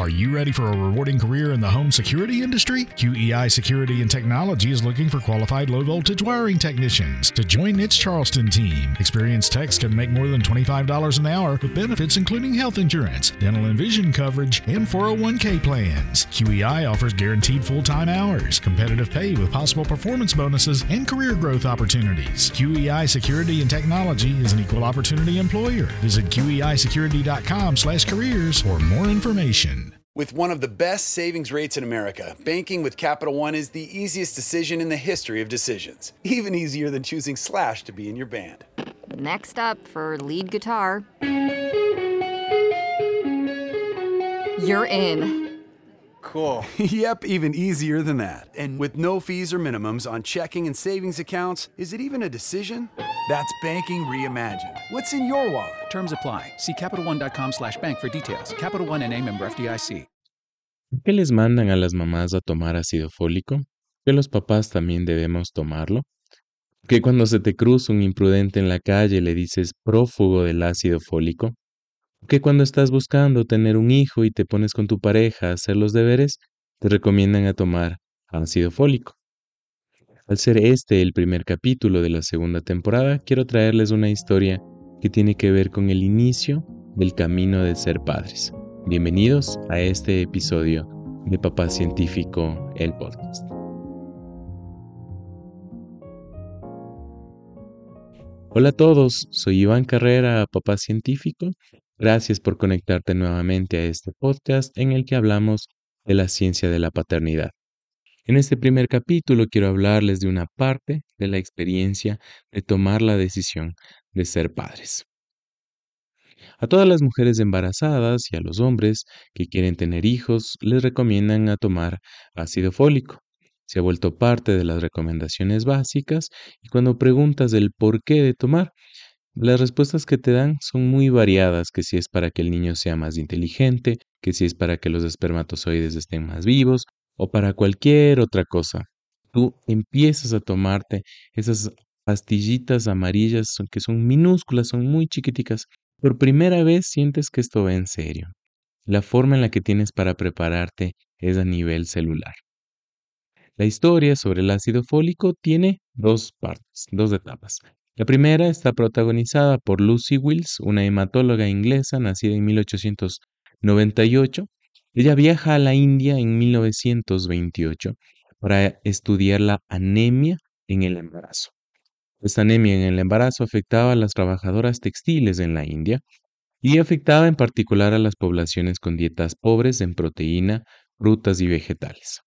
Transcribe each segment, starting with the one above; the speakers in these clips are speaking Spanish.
Are you ready for a rewarding career in the home security industry? QEI Security and Technology is looking for qualified low voltage wiring technicians to join its Charleston team. Experienced techs can make more than $25 an hour with benefits including health insurance, dental and vision coverage, and 401k plans. QEI offers guaranteed full time hours, competitive pay with possible performance bonuses, and career growth opportunities. QEI Security and Technology is an equal opportunity employer. Visit QEISecurity.com slash careers for more information. With one of the best savings rates in America, banking with Capital One is the easiest decision in the history of decisions. Even easier than choosing Slash to be in your band. Next up for lead guitar. You're in. Cool. yep, even easier than that. And with no fees or minimums on checking and savings accounts, is it even a decision? That's banking reimagined. What's in your wallet? Terms apply. See CapitalOne.com slash bank for details. Capital One and a member FDIC. ¿Qué les mandan a las mamás a tomar ácido fólico? ¿Que los papás también debemos tomarlo? ¿Que cuando se te cruza un imprudente en la calle le dices prófugo del ácido fólico? ¿Que cuando estás buscando tener un hijo y te pones con tu pareja a hacer los deberes, te recomiendan a tomar ácido fólico? Al ser este el primer capítulo de la segunda temporada, quiero traerles una historia que tiene que ver con el inicio del camino de ser padres. Bienvenidos a este episodio de Papá Científico, el podcast. Hola a todos, soy Iván Carrera, Papá Científico. Gracias por conectarte nuevamente a este podcast en el que hablamos de la ciencia de la paternidad. En este primer capítulo quiero hablarles de una parte de la experiencia de tomar la decisión de ser padres. A todas las mujeres embarazadas y a los hombres que quieren tener hijos les recomiendan a tomar ácido fólico. Se ha vuelto parte de las recomendaciones básicas y cuando preguntas del por qué de tomar, las respuestas que te dan son muy variadas, que si es para que el niño sea más inteligente, que si es para que los espermatozoides estén más vivos o para cualquier otra cosa. Tú empiezas a tomarte esas pastillitas amarillas que son minúsculas, son muy chiquiticas. Por primera vez sientes que esto va en serio. La forma en la que tienes para prepararte es a nivel celular. La historia sobre el ácido fólico tiene dos partes, dos etapas. La primera está protagonizada por Lucy Wills, una hematóloga inglesa nacida en 1898 ella viaja a la India en 1928 para estudiar la anemia en el embarazo. Esta anemia en el embarazo afectaba a las trabajadoras textiles en la India y afectaba en particular a las poblaciones con dietas pobres en proteína, frutas y vegetales.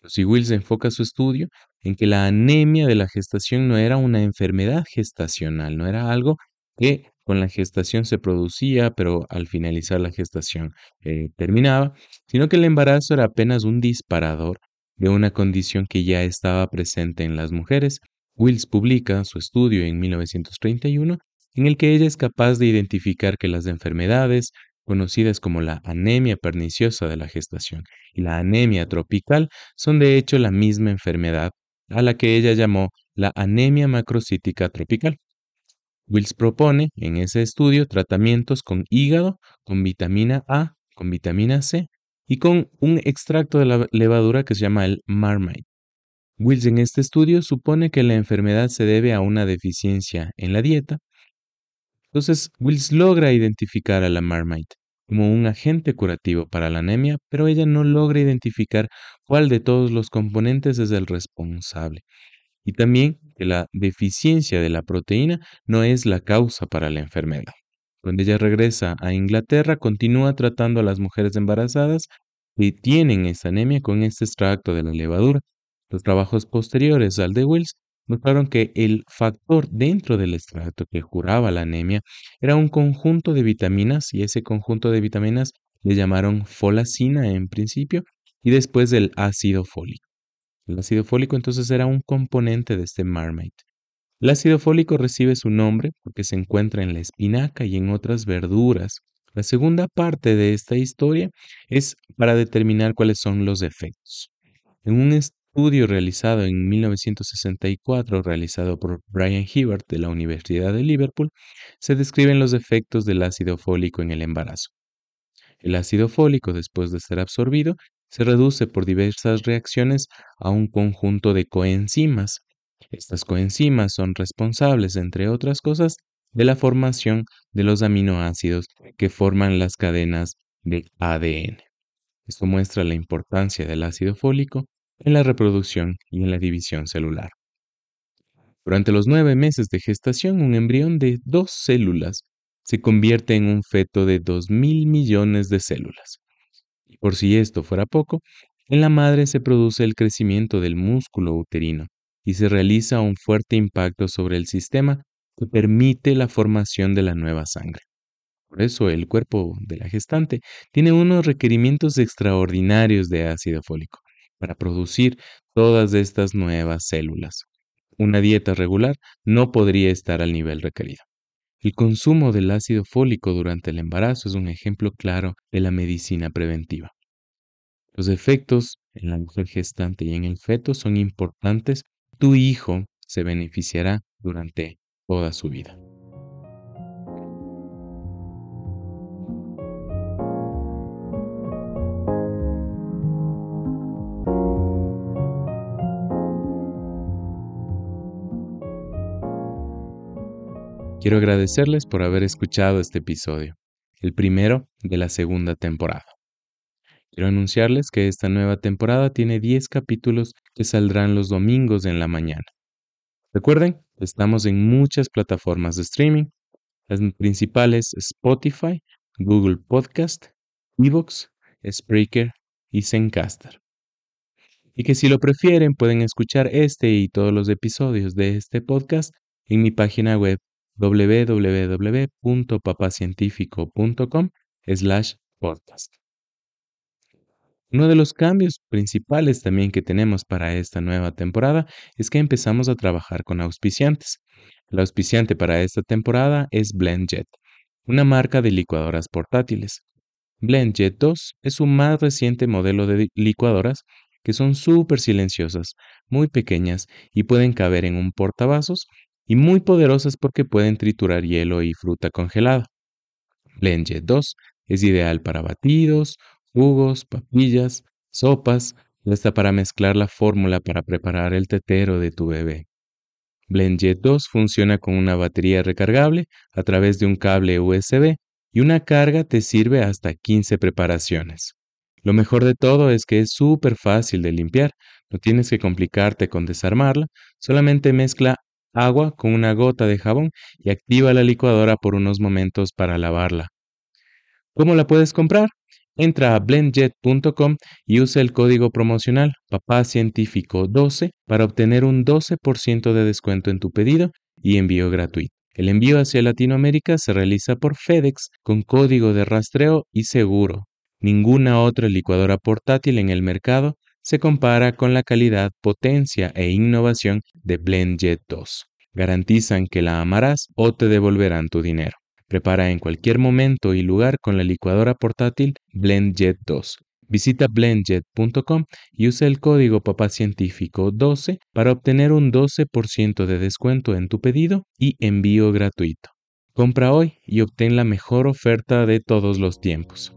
Lucy Wills enfoca su estudio en que la anemia de la gestación no era una enfermedad gestacional, no era algo que con la gestación se producía, pero al finalizar la gestación eh, terminaba, sino que el embarazo era apenas un disparador de una condición que ya estaba presente en las mujeres. Wills publica su estudio en 1931 en el que ella es capaz de identificar que las enfermedades conocidas como la anemia perniciosa de la gestación y la anemia tropical son de hecho la misma enfermedad a la que ella llamó la anemia macrocítica tropical. Wills propone en ese estudio tratamientos con hígado, con vitamina A, con vitamina C y con un extracto de la levadura que se llama el Marmite. Wills en este estudio supone que la enfermedad se debe a una deficiencia en la dieta. Entonces, Wills logra identificar a la Marmite como un agente curativo para la anemia, pero ella no logra identificar cuál de todos los componentes es el responsable y también que la deficiencia de la proteína no es la causa para la enfermedad. Cuando ella regresa a Inglaterra, continúa tratando a las mujeres embarazadas que tienen esta anemia con este extracto de la levadura. Los trabajos posteriores al de Wills mostraron que el factor dentro del extracto que curaba la anemia era un conjunto de vitaminas y ese conjunto de vitaminas le llamaron folacina en principio y después del ácido fólico. El ácido fólico entonces era un componente de este Marmite. El ácido fólico recibe su nombre porque se encuentra en la espinaca y en otras verduras. La segunda parte de esta historia es para determinar cuáles son los efectos. En un estudio realizado en 1964, realizado por Brian Hibbert de la Universidad de Liverpool, se describen los efectos del ácido fólico en el embarazo. El ácido fólico, después de ser absorbido, se reduce por diversas reacciones a un conjunto de coenzimas. Estas coenzimas son responsables, entre otras cosas, de la formación de los aminoácidos que forman las cadenas de ADN. Esto muestra la importancia del ácido fólico en la reproducción y en la división celular. Durante los nueve meses de gestación, un embrión de dos células se convierte en un feto de dos mil millones de células. Y por si esto fuera poco, en la madre se produce el crecimiento del músculo uterino y se realiza un fuerte impacto sobre el sistema que permite la formación de la nueva sangre. Por eso el cuerpo de la gestante tiene unos requerimientos extraordinarios de ácido fólico para producir todas estas nuevas células. Una dieta regular no podría estar al nivel requerido. El consumo del ácido fólico durante el embarazo es un ejemplo claro de la medicina preventiva. Los efectos en la mujer gestante y en el feto son importantes. Tu hijo se beneficiará durante toda su vida. Quiero agradecerles por haber escuchado este episodio, el primero de la segunda temporada. Quiero anunciarles que esta nueva temporada tiene 10 capítulos que saldrán los domingos en la mañana. Recuerden, estamos en muchas plataformas de streaming, las principales Spotify, Google Podcast, Evox, Spreaker y Zencaster. Y que si lo prefieren pueden escuchar este y todos los episodios de este podcast en mi página web www.papacientifico.com slash podcast. Uno de los cambios principales también que tenemos para esta nueva temporada es que empezamos a trabajar con auspiciantes. El auspiciante para esta temporada es BlendJet, una marca de licuadoras portátiles. BlendJet 2 es un más reciente modelo de licuadoras que son súper silenciosas, muy pequeñas y pueden caber en un portavasos y muy poderosas porque pueden triturar hielo y fruta congelada. BlendJet 2 es ideal para batidos, jugos, papillas, sopas y hasta para mezclar la fórmula para preparar el tetero de tu bebé. BlendJet 2 funciona con una batería recargable a través de un cable USB y una carga te sirve hasta 15 preparaciones. Lo mejor de todo es que es súper fácil de limpiar, no tienes que complicarte con desarmarla, solamente mezcla agua con una gota de jabón y activa la licuadora por unos momentos para lavarla. ¿Cómo la puedes comprar? Entra a blendjet.com y usa el código promocional papacientifico12 para obtener un 12% de descuento en tu pedido y envío gratuito. El envío hacia Latinoamérica se realiza por FedEx con código de rastreo y seguro. Ninguna otra licuadora portátil en el mercado se compara con la calidad, potencia e innovación de BlendJet 2. Garantizan que la amarás o te devolverán tu dinero. Prepara en cualquier momento y lugar con la licuadora portátil BlendJet 2. Visita blendjet.com y usa el código papacientifico 12 para obtener un 12% de descuento en tu pedido y envío gratuito. Compra hoy y obtén la mejor oferta de todos los tiempos.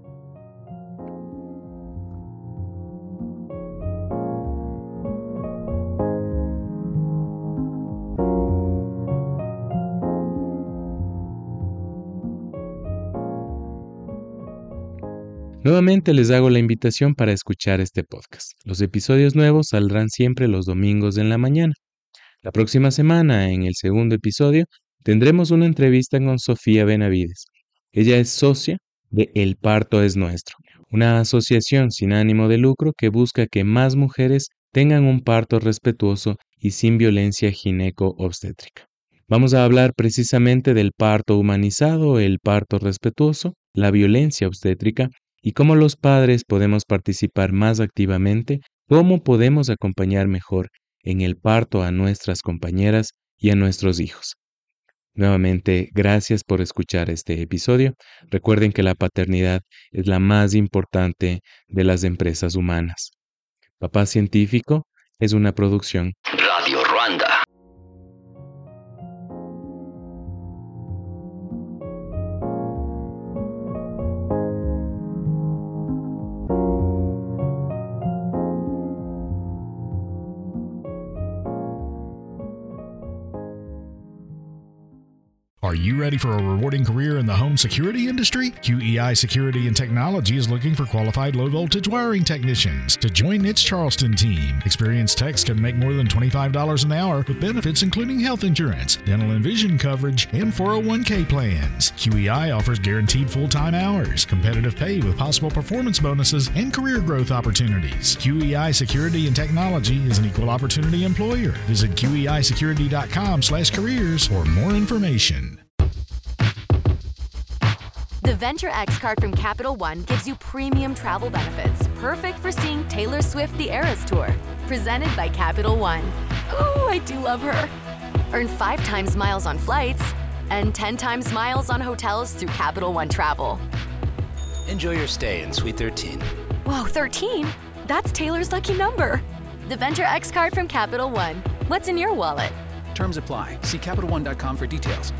Nuevamente les hago la invitación para escuchar este podcast. Los episodios nuevos saldrán siempre los domingos en la mañana. La próxima semana, en el segundo episodio, tendremos una entrevista con Sofía Benavides. Ella es socia de El Parto es Nuestro, una asociación sin ánimo de lucro que busca que más mujeres tengan un parto respetuoso y sin violencia gineco-obstétrica. Vamos a hablar precisamente del parto humanizado, el parto respetuoso, la violencia obstétrica y cómo los padres podemos participar más activamente, cómo podemos acompañar mejor en el parto a nuestras compañeras y a nuestros hijos. Nuevamente, gracias por escuchar este episodio. Recuerden que la paternidad es la más importante de las empresas humanas. Papá Científico es una producción Are you ready for a rewarding career in the home security industry? QEI Security and Technology is looking for qualified low voltage wiring technicians to join its Charleston team. Experienced techs can make more than $25 an hour with benefits including health insurance, dental and vision coverage, and 401k plans. QEI offers guaranteed full time hours, competitive pay with possible performance bonuses, and career growth opportunities. QEI Security and Technology is an equal opportunity employer. Visit QEISecurity.com slash careers for more information. The Venture X card from Capital One gives you premium travel benefits, perfect for seeing Taylor Swift the Eras Tour. Presented by Capital One. Oh, I do love her. Earn five times miles on flights and 10 times miles on hotels through Capital One Travel. Enjoy your stay in Suite 13. Whoa, 13? That's Taylor's lucky number. The Venture X card from Capital One. What's in your wallet? Terms apply. See CapitalOne.com for details.